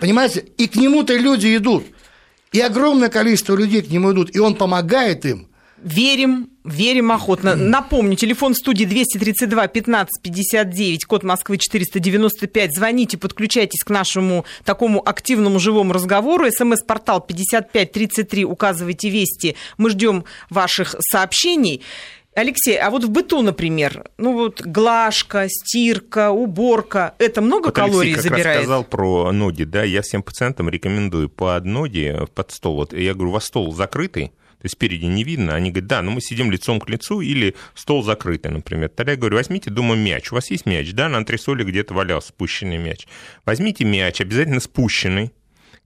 Понимаете? И к нему-то люди идут. И огромное количество людей к нему идут, и он помогает им. Верим, верим охотно. Напомню, телефон студии 232 15 59, код Москвы 495. Звоните, подключайтесь к нашему такому активному живому разговору. СМС-портал 5533, указывайте вести. Мы ждем ваших сообщений. Алексей, а вот в быту, например, ну вот глажка, стирка, уборка, это много вот калорий Алексей как забирает? Раз сказал про ноги, да, я всем пациентам рекомендую под ноги, под стол. Вот я говорю, у вас стол закрытый, то есть спереди не видно. Они говорят, да, но мы сидим лицом к лицу или стол закрытый, например. Тогда я говорю, возьмите дома мяч. У вас есть мяч, да, на антресоле где-то валялся спущенный мяч. Возьмите мяч, обязательно спущенный,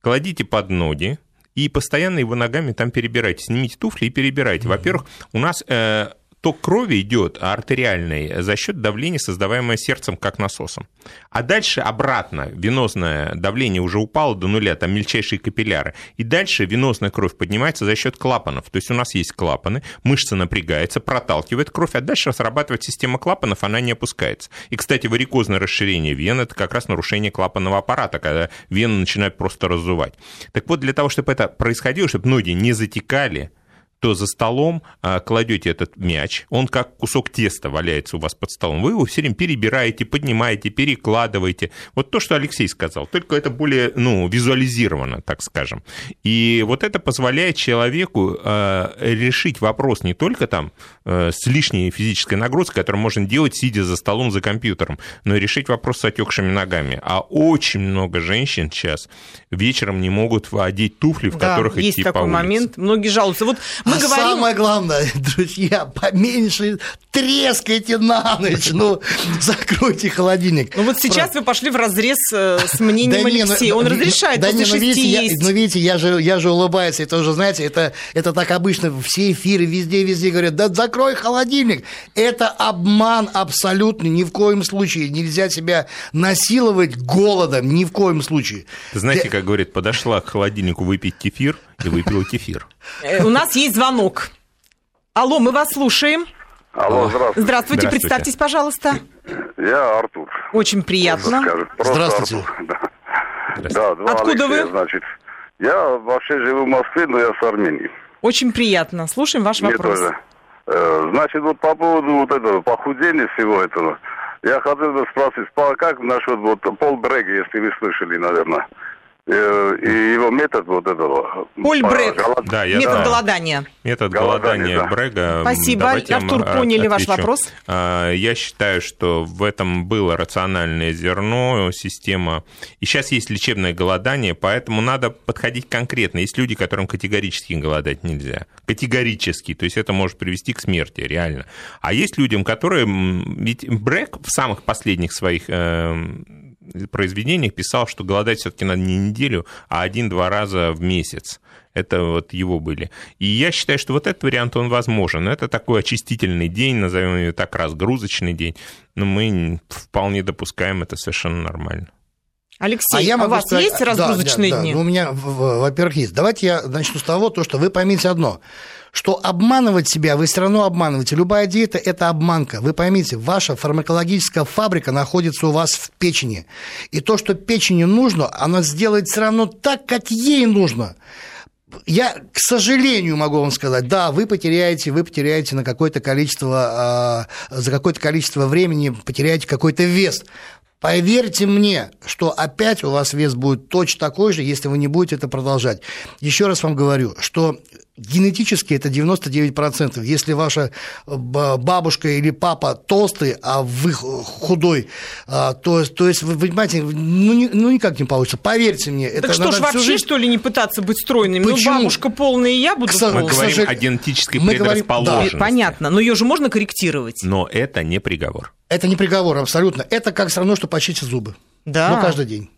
кладите под ноги, и постоянно его ногами там перебирайте. Снимите туфли и перебирайте. Во-первых, у нас э, ток крови идет артериальный за счет давления, создаваемого сердцем как насосом. А дальше обратно венозное давление уже упало до нуля, там мельчайшие капилляры. И дальше венозная кровь поднимается за счет клапанов. То есть у нас есть клапаны, мышца напрягается, проталкивает кровь, а дальше срабатывает система клапанов, она не опускается. И, кстати, варикозное расширение вен – это как раз нарушение клапанного аппарата, когда вены начинают просто раздувать. Так вот, для того, чтобы это происходило, чтобы ноги не затекали, то за столом а, кладете этот мяч, он как кусок теста валяется у вас под столом, вы его все время перебираете, поднимаете, перекладываете. Вот то, что Алексей сказал, только это более ну, визуализировано, так скажем. И вот это позволяет человеку а, решить вопрос не только там а, с лишней физической нагрузкой, которую можно делать, сидя за столом за компьютером, но и решить вопрос с отекшими ногами. А очень много женщин сейчас вечером не могут одеть туфли, в да, которых есть идти такой по улице. момент. Многие жалуются. Вот мы а говорим... самое главное, друзья, поменьше трескайте на ночь, ну, закройте холодильник. Ну вот сейчас Про... вы пошли в разрез э, с мнением да Алексея, не, ну, он разрешает да после не, ну, видите, есть. Я, ну, видите, я же, я же улыбаюсь, это уже, знаете, это, это так обычно, все эфиры везде-везде говорят, да закрой холодильник. Это обман абсолютно, ни в коем случае. Нельзя себя насиловать голодом, ни в коем случае. Знаете, как говорит, подошла к холодильнику выпить кефир и выпила кефир. Э, у нас есть звонок. Алло, мы вас слушаем. Алло, здравствуйте. Здравствуйте, представьтесь, пожалуйста. Я Артур. Очень приятно. Здравствуйте. Артур. Да. Откуда Алексея, вы? Значит, я вообще живу в Москве, но я с Армении. Очень приятно. Слушаем ваш Мне вопрос. Тоже. Э, значит, вот по поводу вот этого похудения всего этого, я хотел бы спросить, как насчет вот Пол Брега, если вы слышали, наверное. Э, и его метод вот этого... Поль Брег, голод... да, я, метод да. голодания. Метод голодания, голодания да. Брега. Спасибо, Давайте Артур, а, поняли отвечу. ваш вопрос. А, я считаю, что в этом было рациональное зерно, система. И сейчас есть лечебное голодание, поэтому надо подходить конкретно. Есть люди, которым категорически голодать нельзя. Категорически. То есть это может привести к смерти, реально. А есть людям, которые... Ведь Брег в самых последних своих эм, произведениях писал, что голодать все-таки надо не неделю, а один-два раза в месяц. Это вот его были. И я считаю, что вот этот вариант, он возможен. Это такой очистительный день, назовем его так, разгрузочный день. Но мы вполне допускаем это совершенно нормально. Алексей, а, я а у вас сказать, есть разгрузочные да, да, дни? Да, ну, у меня, во-первых, есть. Давайте я начну с того, то, что вы поймите одно – что обманывать себя вы все равно обманываете. Любая диета – это обманка. Вы поймите, ваша фармакологическая фабрика находится у вас в печени. И то, что печени нужно, она сделает все равно так, как ей нужно я, к сожалению, могу вам сказать, да, вы потеряете, вы потеряете на какое-то количество, э, за какое-то количество времени потеряете какой-то вес. Поверьте мне, что опять у вас вес будет точно такой же, если вы не будете это продолжать. Еще раз вам говорю, что генетически это 99%. Если ваша э, бабушка или папа толстый, а вы худой, а, то, то есть, вы понимаете, ну, не, ну никак не получится. Поверьте мне. Так это что ж, вообще, жизнь... что ли, не пытаться быть стройными? Ну, Почему? Ну, бабушка полная, и я буду. Мы говорим о генетической Мы предрасположенности. Да, понятно, но ее же можно корректировать. Но это не приговор. Это не приговор, абсолютно. Это как все равно, что почистить зубы. Да. Но каждый день.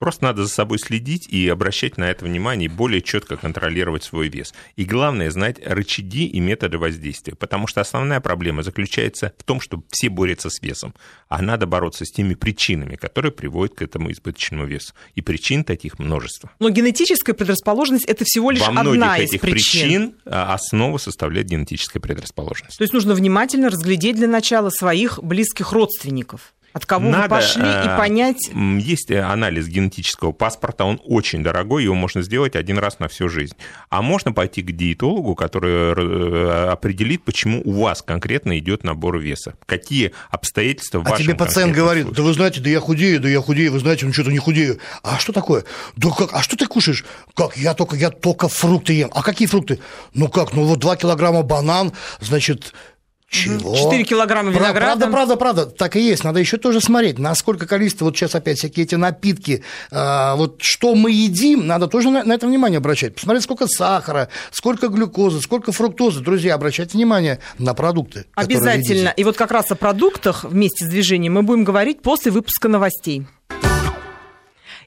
Просто надо за собой следить и обращать на это внимание, и более четко контролировать свой вес. И главное, знать рычаги и методы воздействия, потому что основная проблема заключается в том, что все борются с весом, а надо бороться с теми причинами, которые приводят к этому избыточному весу. И причин таких множество. Но генетическая предрасположенность – это всего лишь Во одна из этих причин. причин а, основу составляет генетическая предрасположенность. То есть нужно внимательно разглядеть для начала своих близких родственников. От кого Надо, вы пошли и э, понять... Есть анализ генетического паспорта, он очень дорогой, его можно сделать один раз на всю жизнь. А можно пойти к диетологу, который э, определит, почему у вас конкретно идет набор веса, какие обстоятельства в а вашем А тебе пациент говорит, случае. да вы знаете, да я худею, да я худею, вы знаете, ну что-то не худею. А что такое? Да как, а что ты кушаешь? Как, я только, я только фрукты ем. А какие фрукты? Ну как, ну вот 2 килограмма банан, значит, чего? 4 килограмма винограда. Правда, правда, правда, так и есть. Надо еще тоже смотреть, насколько количество, вот сейчас опять всякие эти напитки, э, вот что мы едим, надо тоже на, на это внимание обращать. Посмотреть, сколько сахара, сколько глюкозы, сколько фруктозы. Друзья, обращайте внимание на продукты. Обязательно. И вот как раз о продуктах вместе с движением мы будем говорить после выпуска новостей.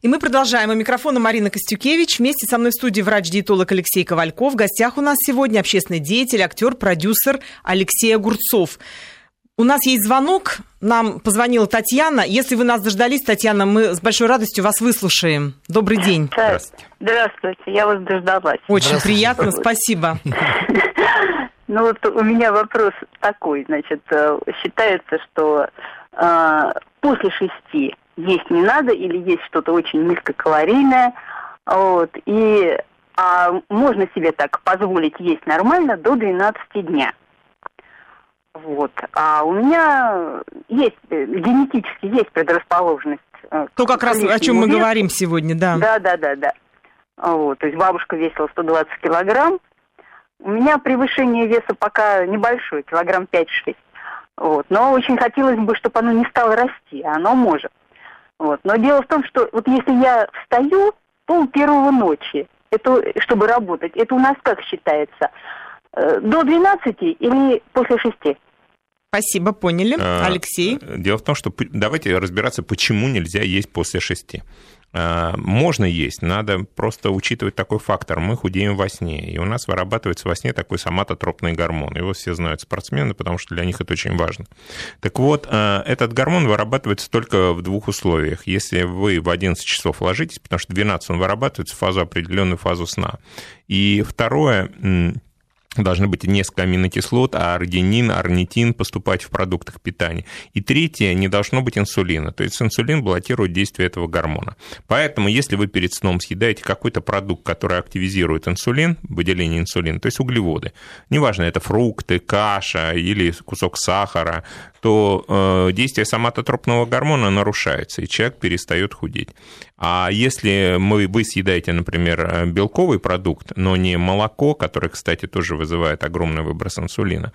И мы продолжаем. У микрофона Марина Костюкевич. Вместе со мной в студии врач-диетолог Алексей Ковальков. В гостях у нас сегодня общественный деятель, актер, продюсер Алексей Огурцов. У нас есть звонок. Нам позвонила Татьяна. Если вы нас дождались, Татьяна, мы с большой радостью вас выслушаем. Добрый день. Здравствуйте. Здравствуйте. Я вас дождалась. Очень приятно. Спасибо. Ну вот у меня вопрос такой. Значит, э, считается, что э, после шести есть не надо или есть что-то очень низкокалорийное. Вот, и а можно себе так позволить есть нормально до 12 дня. Вот. А у меня есть, э, генетически есть предрасположенность. Э, То как раз о чем мы говорим сегодня, да. Да, да, да, да. Вот. То есть бабушка весила 120 килограмм. У меня превышение веса пока небольшое, килограмм 5-6. Вот. Но очень хотелось бы, чтобы оно не стало расти, а оно может. Вот. Но дело в том, что вот если я встаю пол первого ночи, это, чтобы работать, это у нас как считается? Э, до 12 или после 6? Спасибо, поняли. А, Алексей? Дело в том, что давайте разбираться, почему нельзя есть после шести. А, можно есть, надо просто учитывать такой фактор. Мы худеем во сне, и у нас вырабатывается во сне такой соматотропный гормон. Его все знают спортсмены, потому что для них это очень важно. Так вот, а, этот гормон вырабатывается только в двух условиях. Если вы в 11 часов ложитесь, потому что в 12 он вырабатывается в фазу определенную фазу сна. И второе, должны быть несколько аминокислот, а аргинин, орнитин поступать в продуктах питания. И третье, не должно быть инсулина. То есть инсулин блокирует действие этого гормона. Поэтому, если вы перед сном съедаете какой-то продукт, который активизирует инсулин, выделение инсулина, то есть углеводы, неважно, это фрукты, каша или кусок сахара, то э, действие соматотропного гормона нарушается, и человек перестает худеть. А если мы, вы съедаете, например, белковый продукт, но не молоко, которое, кстати, тоже вызывает огромный выброс инсулина,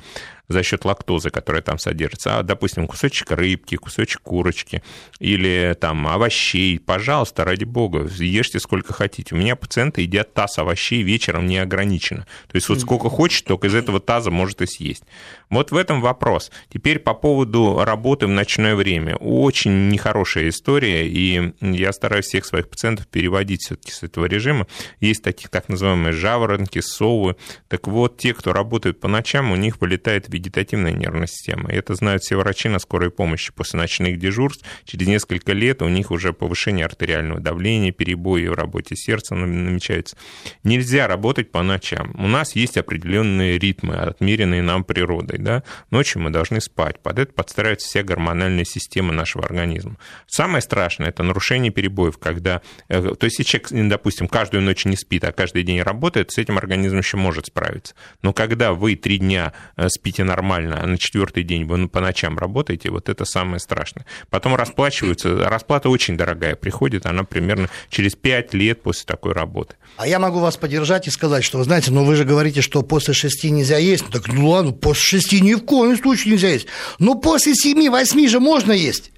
за счет лактозы, которая там содержится, а, допустим, кусочек рыбки, кусочек курочки или там овощей, пожалуйста, ради бога, ешьте сколько хотите. У меня пациенты едят таз овощей вечером не ограниченно. То есть вот сколько хочет, только из этого таза может и съесть. Вот в этом вопрос. Теперь по поводу работы в ночное время. Очень нехорошая история, и я стараюсь всех своих пациентов переводить все-таки с этого режима. Есть такие так называемые жаворонки, совы. Так вот, те, кто работает по ночам, у них вылетает вегетативная нервная система. И это знают все врачи на скорой помощи. После ночных дежурств через несколько лет у них уже повышение артериального давления, перебои в работе сердца намечаются. Нельзя работать по ночам. У нас есть определенные ритмы, отмеренные нам природой. Да? Ночью мы должны спать. Под это подстраивается вся гормональная система нашего организма. Самое страшное – это нарушение перебоев, когда... Э, то есть, если человек, допустим, каждую ночь не спит, а каждый день работает, с этим организм еще может справиться. Но когда вы три дня э, спите нормально, а на четвертый день вы по ночам работаете, вот это самое страшное. Потом расплачиваются, расплата очень дорогая приходит, она примерно через пять лет после такой работы. А я могу вас поддержать и сказать, что, вы знаете, ну вы же говорите, что после шести нельзя есть. Ну так, ну ладно, после шести ни в коем случае нельзя есть. Но после семи-восьми же можно есть.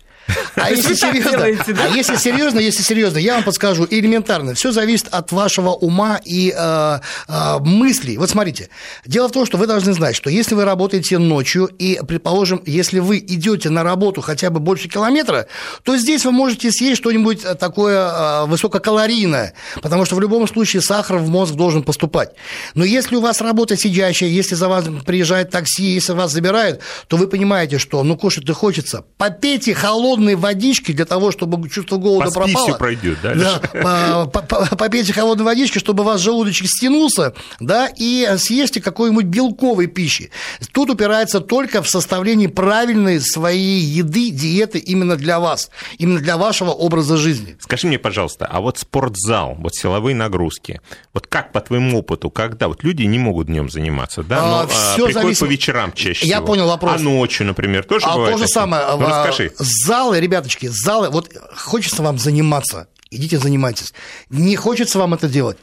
А если серьезно, а если серьезно, если серьезно, я вам подскажу элементарно. Все зависит от вашего ума и э, э, мыслей. Вот смотрите, дело в том, что вы должны знать, что если вы работаете ночью и, предположим, если вы идете на работу хотя бы больше километра, то здесь вы можете съесть что-нибудь такое э, высококалорийное, потому что в любом случае сахар в мозг должен поступать. Но если у вас работа сидящая, если за вас приезжает такси, если вас забирают, то вы понимаете, что ну кушать-то хочется. Попейте холодного холодной водички для того, чтобы чувство голода Поспи, пропало. пройдет, да? Да, попейте холодной водички, чтобы у вас желудочек стянулся, да, и съешьте какой-нибудь белковой пищи. Тут упирается только в составлении правильной своей еды, диеты именно для вас, именно для вашего образа жизни. Скажи мне, пожалуйста, а вот спортзал, вот силовые нагрузки, вот как по твоему опыту, когда вот люди не могут днем заниматься, да, но а, все приходят зависит... по вечерам чаще Я всего. понял вопрос. А ночью, например, тоже а бывает? то же такие? самое. Ну, расскажи. Залы, ребяточки, залы, вот хочется вам заниматься, идите занимайтесь. Не хочется вам это делать,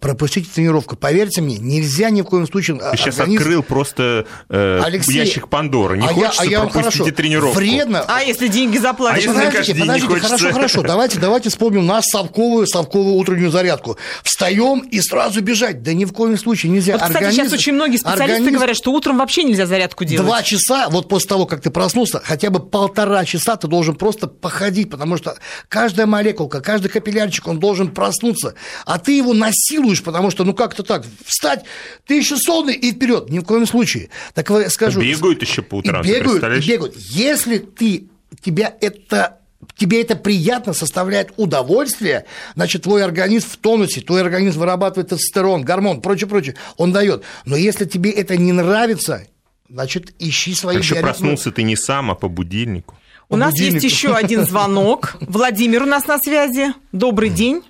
пропустите тренировку. Поверьте мне, нельзя ни в коем случае... Ты сейчас открыл просто э, Алексей, ящик Пандоры. Не а хочется, я, а я пропустите хорошо, тренировку. Вредно. А если деньги заплатят? А если подождите, подождите, хочется? хорошо, хорошо. Давайте, давайте вспомним нашу совковую, совковую утреннюю зарядку. Встаем и сразу бежать. Да ни в коем случае нельзя. Вот, кстати, Организм- сейчас очень многие специалисты организм- говорят, что утром вообще нельзя зарядку делать. Два часа, вот после того, как ты проснулся, хотя бы полтора часа ты должен просто походить, потому что каждая молекулка, каждый капиллярчик, он должен проснуться, а ты его насилуешь, потому что, ну как-то так, встать, ты еще сонный и вперед, ни в коем случае. Так я скажу. Бегают еще по утрам, и бегают, и бегают. Если ты, тебя это тебе это приятно, составляет удовольствие, значит, твой организм в тонусе, твой организм вырабатывает тестостерон, гормон, прочее, прочее, он дает. Но если тебе это не нравится, значит, ищи свои биоритмы. проснулся ты не сам, а по будильнику. У нас будильнику. есть еще один звонок. Владимир у нас на связи. Добрый день.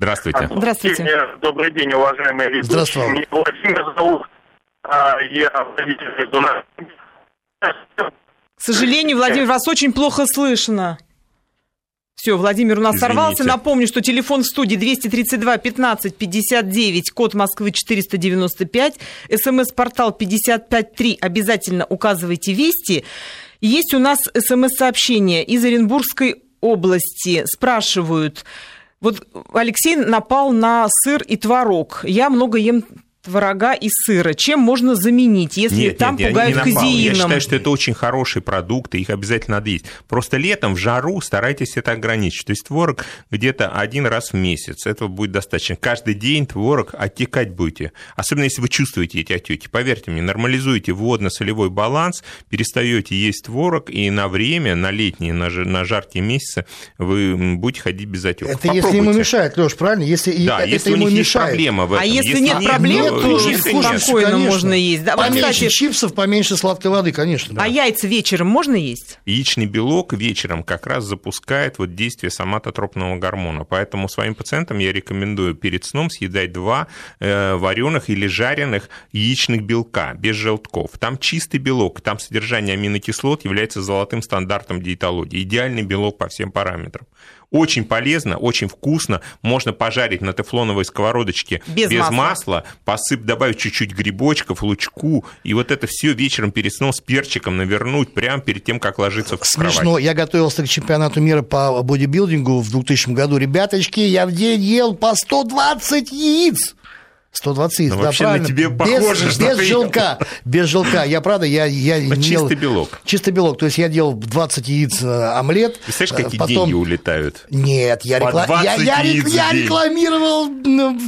Здравствуйте. Здравствуйте. Добрый день, уважаемые ведущие. Здравствуй. Меня Владимир зовут. А, Я водитель. К сожалению, Владимир, вас очень плохо слышно. Все, Владимир у нас Извините. сорвался. Напомню, что телефон в студии 232 15 59, код Москвы 495, смс-портал 553. Обязательно указывайте вести. Есть у нас смс-сообщение из Оренбургской области. Спрашивают, вот Алексей напал на сыр и творог. Я много ем творога и сыра. Чем можно заменить, если Нет, там нет, пугают не напал. Я казеином? считаю, что это очень хорошие продукты, их обязательно надо есть. Просто летом в жару старайтесь это ограничить. То есть творог где-то один раз в месяц, этого будет достаточно. Каждый день творог оттекать будете. Особенно если вы чувствуете эти отеки. Поверьте мне, нормализуете водно-солевой баланс, перестаете есть творог, и на время, на летние, на, жар- на жаркие месяцы вы будете ходить без отеков. Это если ему мешает, Леш, правильно? Если и Да, это если у ему них есть мешает. проблема в этом. А если нет проблем, то, то естественно, нет. спокойно можно есть. Да, вот, поменьше кстати- чипсов, поменьше сладкой воды, конечно. да. А яйца вечером можно есть? Яичный белок вечером как раз запускает вот действие соматотропного гормона. Поэтому своим пациентам я рекомендую перед сном съедать два э, вареных или жареных яичных белка без желтков. Там чистый белок, там содержание аминокислот является золотым стандартом диетологии. Идеальный белок по всем параметрам. Очень полезно, очень вкусно. Можно пожарить на тефлоновой сковородочке Без без, масла. масла, посып, добавить чуть-чуть грибочков, лучку, и вот это все вечером перед сном с перчиком навернуть прямо перед тем, как ложиться в Смешно. кровать. Я готовился к чемпионату мира по бодибилдингу в 2000 году. Ребяточки, я в день ел по 120 яиц. 120 яиц, Ну, да, вообще на правильно. тебе без, похоже, что без ты желка. Без желка. Я, правда, я, я Ну, не чистый ел- белок. Чистый белок. То есть я делал 20 яиц э, омлет. Представляешь, э, какие потом- деньги улетают? Нет, я, рекла- 20 я, я, рек- я рекламировал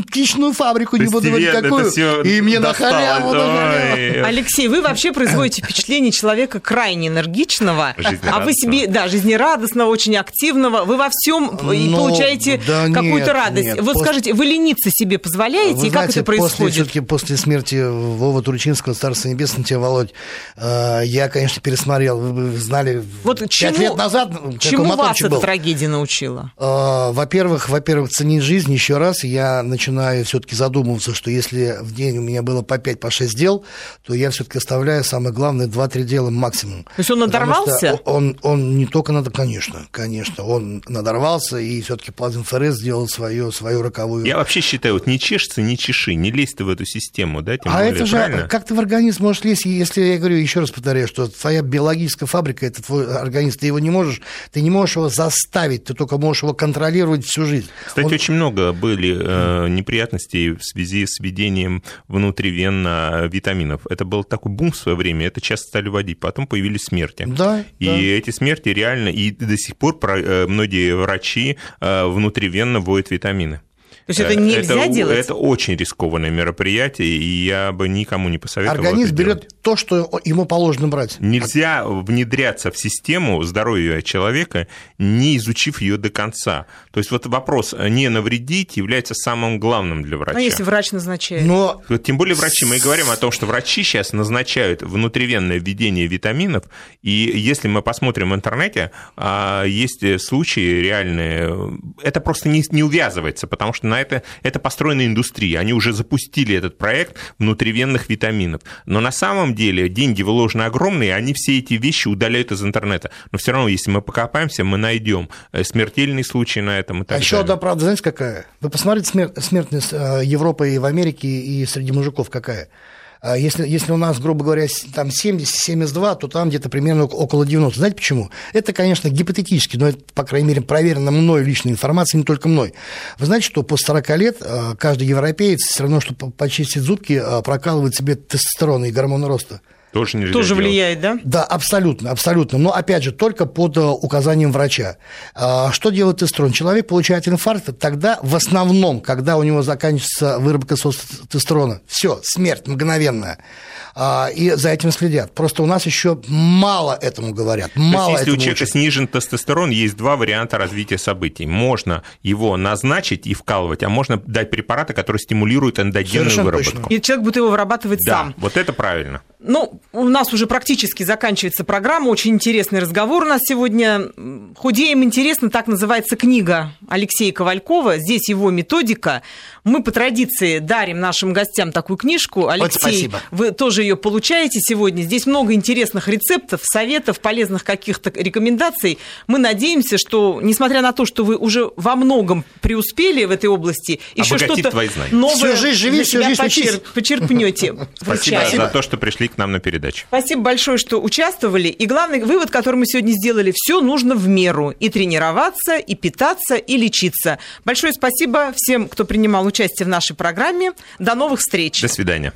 птичную фабрику, То не буду говорить какую. И мне на халяву, на халяву. Алексей, вы вообще производите впечатление человека крайне энергичного, а вы себе, да, жизнерадостного, очень активного, вы во всем и Ну, получаете да какую-то радость. нет. Вот Пос- скажите, вы лениться себе позволяете, Вы и как это После, все-таки после смерти Вова Турчинского, Царство Небесное тебе, Володь, э, я, конечно, пересмотрел. Вы знали, Вот пять чему- лет назад Чему вас моторчик эта был. трагедия научила? Э, Во-первых, во-первых, ценить жизнь еще раз. Я начинаю все-таки задумываться, что если в день у меня было по 5 по 6 дел, то я все-таки оставляю самое главное 2-3 дела максимум. То есть он надорвался? Он, он не только надо, конечно, конечно, он надорвался и все-таки плазм ФРС сделал свою, свою роковую. Я вообще считаю, вот не чешется, не чеши, не лезь ты в эту систему, да, тем а более, это же, правильно? как ты в организм можешь лезть, если, я говорю, еще раз повторяю, что твоя биологическая фабрика, это твой организм, ты его не можешь, ты не можешь его заставить, ты только можешь его контролировать всю жизнь. Кстати, Он- очень много были э, неприятностей в связи с введением внутривенно витаминов. Это был такой бум в свое время, это часто стали вводить. Потом появились смерти. Да, И да. эти смерти реально, и до сих пор э, многие врачи э, внутривенно вводят витамины. То есть это нельзя это, делать? Это очень рискованное мероприятие, и я бы никому не посоветовал Организм берет делать. то, что ему положено брать. Нельзя внедряться в систему здоровья человека, не изучив ее до конца. То есть вот вопрос не навредить является самым главным для врача. А если врач назначает? Но... Тем более врачи. Мы говорим о том, что врачи сейчас назначают внутривенное введение витаминов, и если мы посмотрим в интернете, а, есть случаи реальные, это просто не, не увязывается, потому что на это, это построена индустрия. Они уже запустили этот проект внутривенных витаминов. Но на самом деле деньги вложены огромные, они все эти вещи удаляют из интернета. Но все равно, если мы покопаемся, мы найдем э, смертельные случаи на этом и так а еще одна правда, знаете, какая? Вы посмотрите смертность э, Европы и в Америке, и среди мужиков какая. А если, если у нас, грубо говоря, там 70-72, то там где-то примерно около 90. Знаете почему? Это, конечно, гипотетически, но это, по крайней мере, проверено мной личной информацией, не только мной. Вы знаете, что после 40 лет а, каждый европеец все равно, что почистить зубки, а, прокалывает себе тестостерон и гормоны роста. Тоже нельзя Тоже делать. влияет, да? Да, абсолютно, абсолютно. Но, опять же, только под э, указанием врача. А, что делает тестостерон? Человек получает инфаркт тогда, в основном, когда у него заканчивается выработка тестостерона. Все, смерть мгновенная. А, и за этим следят. Просто у нас еще мало этому говорят. Мало То есть, если у человека учат. снижен тестостерон, есть два варианта развития событий. Можно его назначить и вкалывать, а можно дать препараты, которые стимулируют эндогенную Совершенно выработку. Точно. И человек будет его вырабатывать да, сам. Вот это правильно. Ну, у нас уже практически заканчивается программа. Очень интересный разговор у нас сегодня. «Худеем интересно» так называется книга Алексея Ковалькова. Здесь его методика. Мы по традиции дарим нашим гостям такую книжку. Алексей, вот спасибо. вы тоже ее получаете сегодня. Здесь много интересных рецептов, советов, полезных каких-то рекомендаций. Мы надеемся, что, несмотря на то, что вы уже во многом преуспели в этой области, еще что-то новое всю жизнь живи, всю жизнь почерп, почерпнете. Спасибо за то, что пришли к нам на передачу. Спасибо большое, что участвовали. И главный вывод, который мы сегодня сделали, все нужно в меру. И тренироваться, и питаться, и лечиться. Большое спасибо всем, кто принимал участие в нашей программе. До новых встреч. До свидания.